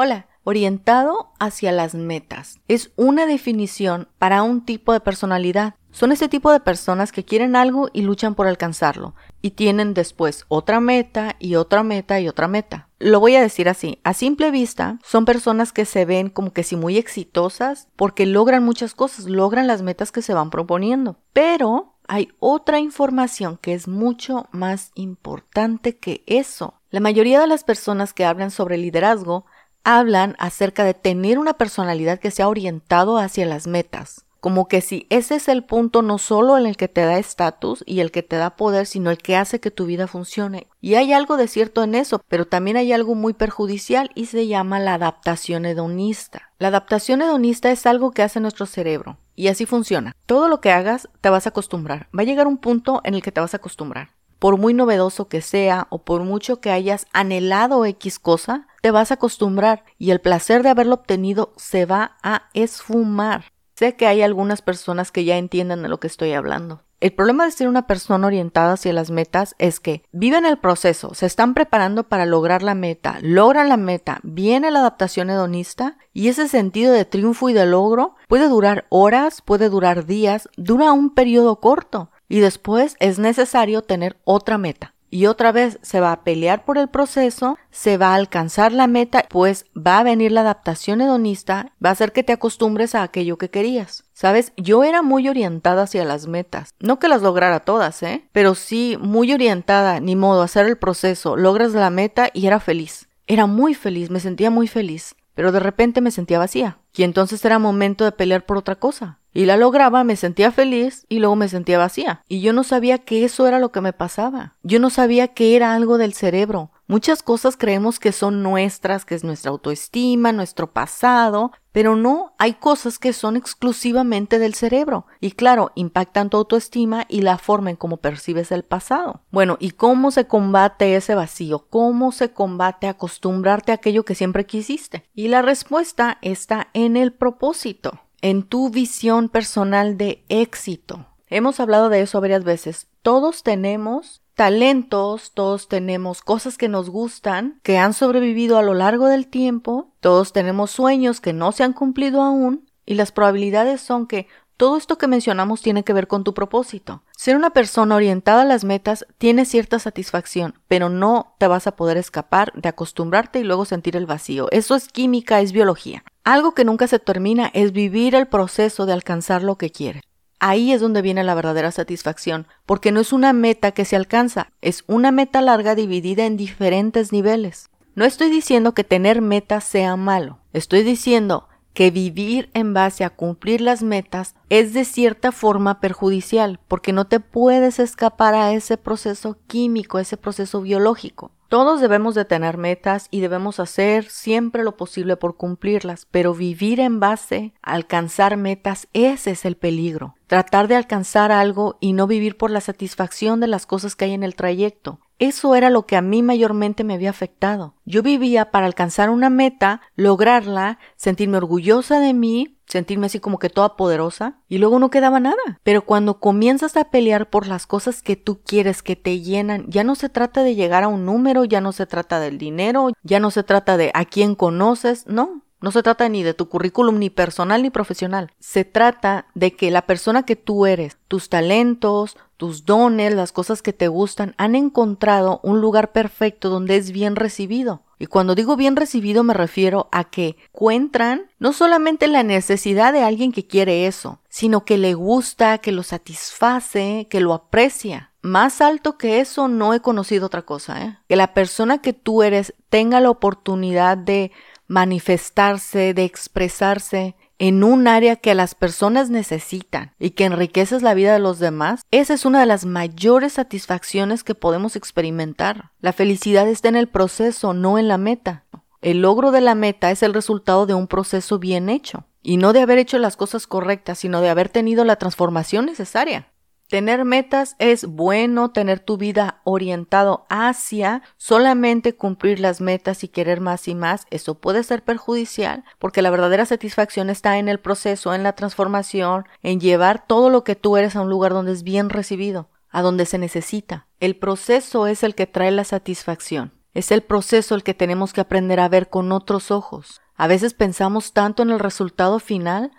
Hola, orientado hacia las metas. Es una definición para un tipo de personalidad. Son ese tipo de personas que quieren algo y luchan por alcanzarlo, y tienen después otra meta y otra meta y otra meta. Lo voy a decir así, a simple vista, son personas que se ven como que sí muy exitosas porque logran muchas cosas, logran las metas que se van proponiendo. Pero hay otra información que es mucho más importante que eso. La mayoría de las personas que hablan sobre liderazgo hablan acerca de tener una personalidad que sea orientado hacia las metas. Como que si ese es el punto no solo en el que te da estatus y el que te da poder, sino el que hace que tu vida funcione. Y hay algo de cierto en eso, pero también hay algo muy perjudicial y se llama la adaptación hedonista. La adaptación hedonista es algo que hace nuestro cerebro. Y así funciona. Todo lo que hagas te vas a acostumbrar. Va a llegar un punto en el que te vas a acostumbrar. Por muy novedoso que sea o por mucho que hayas anhelado X cosa, te vas a acostumbrar y el placer de haberlo obtenido se va a esfumar. Sé que hay algunas personas que ya entienden de lo que estoy hablando. El problema de ser una persona orientada hacia las metas es que viven el proceso, se están preparando para lograr la meta, logran la meta, viene la adaptación hedonista y ese sentido de triunfo y de logro puede durar horas, puede durar días, dura un periodo corto y después es necesario tener otra meta y otra vez se va a pelear por el proceso, se va a alcanzar la meta, pues va a venir la adaptación hedonista, va a hacer que te acostumbres a aquello que querías. Sabes, yo era muy orientada hacia las metas. No que las lograra todas, ¿eh? Pero sí muy orientada, ni modo, hacer el proceso, logras la meta y era feliz. Era muy feliz, me sentía muy feliz, pero de repente me sentía vacía. Y entonces era momento de pelear por otra cosa y la lograba, me sentía feliz y luego me sentía vacía. Y yo no sabía que eso era lo que me pasaba. Yo no sabía que era algo del cerebro. Muchas cosas creemos que son nuestras, que es nuestra autoestima, nuestro pasado, pero no, hay cosas que son exclusivamente del cerebro y claro, impactan tu autoestima y la forma en cómo percibes el pasado. Bueno, ¿y cómo se combate ese vacío? ¿Cómo se combate acostumbrarte a aquello que siempre quisiste? Y la respuesta está en el propósito en tu visión personal de éxito. Hemos hablado de eso varias veces. Todos tenemos talentos, todos tenemos cosas que nos gustan, que han sobrevivido a lo largo del tiempo, todos tenemos sueños que no se han cumplido aún, y las probabilidades son que todo esto que mencionamos tiene que ver con tu propósito. Ser una persona orientada a las metas tiene cierta satisfacción, pero no te vas a poder escapar de acostumbrarte y luego sentir el vacío. Eso es química, es biología. Algo que nunca se termina es vivir el proceso de alcanzar lo que quieres. Ahí es donde viene la verdadera satisfacción, porque no es una meta que se alcanza, es una meta larga dividida en diferentes niveles. No estoy diciendo que tener metas sea malo, estoy diciendo que vivir en base a cumplir las metas es de cierta forma perjudicial, porque no te puedes escapar a ese proceso químico, ese proceso biológico. Todos debemos de tener metas y debemos hacer siempre lo posible por cumplirlas, pero vivir en base a alcanzar metas, ese es el peligro. Tratar de alcanzar algo y no vivir por la satisfacción de las cosas que hay en el trayecto. Eso era lo que a mí mayormente me había afectado. Yo vivía para alcanzar una meta, lograrla, sentirme orgullosa de mí, sentirme así como que toda poderosa y luego no quedaba nada. Pero cuando comienzas a pelear por las cosas que tú quieres, que te llenan, ya no se trata de llegar a un número, ya no se trata del dinero, ya no se trata de a quién conoces, no. No se trata ni de tu currículum ni personal ni profesional. Se trata de que la persona que tú eres, tus talentos, tus dones, las cosas que te gustan, han encontrado un lugar perfecto donde es bien recibido. Y cuando digo bien recibido me refiero a que encuentran no solamente la necesidad de alguien que quiere eso, sino que le gusta, que lo satisface, que lo aprecia. Más alto que eso no he conocido otra cosa, ¿eh? Que la persona que tú eres tenga la oportunidad de manifestarse, de expresarse, en un área que las personas necesitan y que enriqueces la vida de los demás, esa es una de las mayores satisfacciones que podemos experimentar. La felicidad está en el proceso, no en la meta. El logro de la meta es el resultado de un proceso bien hecho, y no de haber hecho las cosas correctas, sino de haber tenido la transformación necesaria. Tener metas es bueno, tener tu vida orientado hacia solamente cumplir las metas y querer más y más, eso puede ser perjudicial porque la verdadera satisfacción está en el proceso, en la transformación, en llevar todo lo que tú eres a un lugar donde es bien recibido, a donde se necesita. El proceso es el que trae la satisfacción. Es el proceso el que tenemos que aprender a ver con otros ojos. A veces pensamos tanto en el resultado final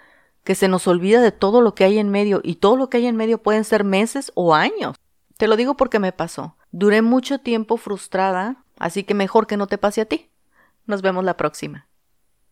que se nos olvida de todo lo que hay en medio y todo lo que hay en medio pueden ser meses o años. Te lo digo porque me pasó. Duré mucho tiempo frustrada, así que mejor que no te pase a ti. Nos vemos la próxima.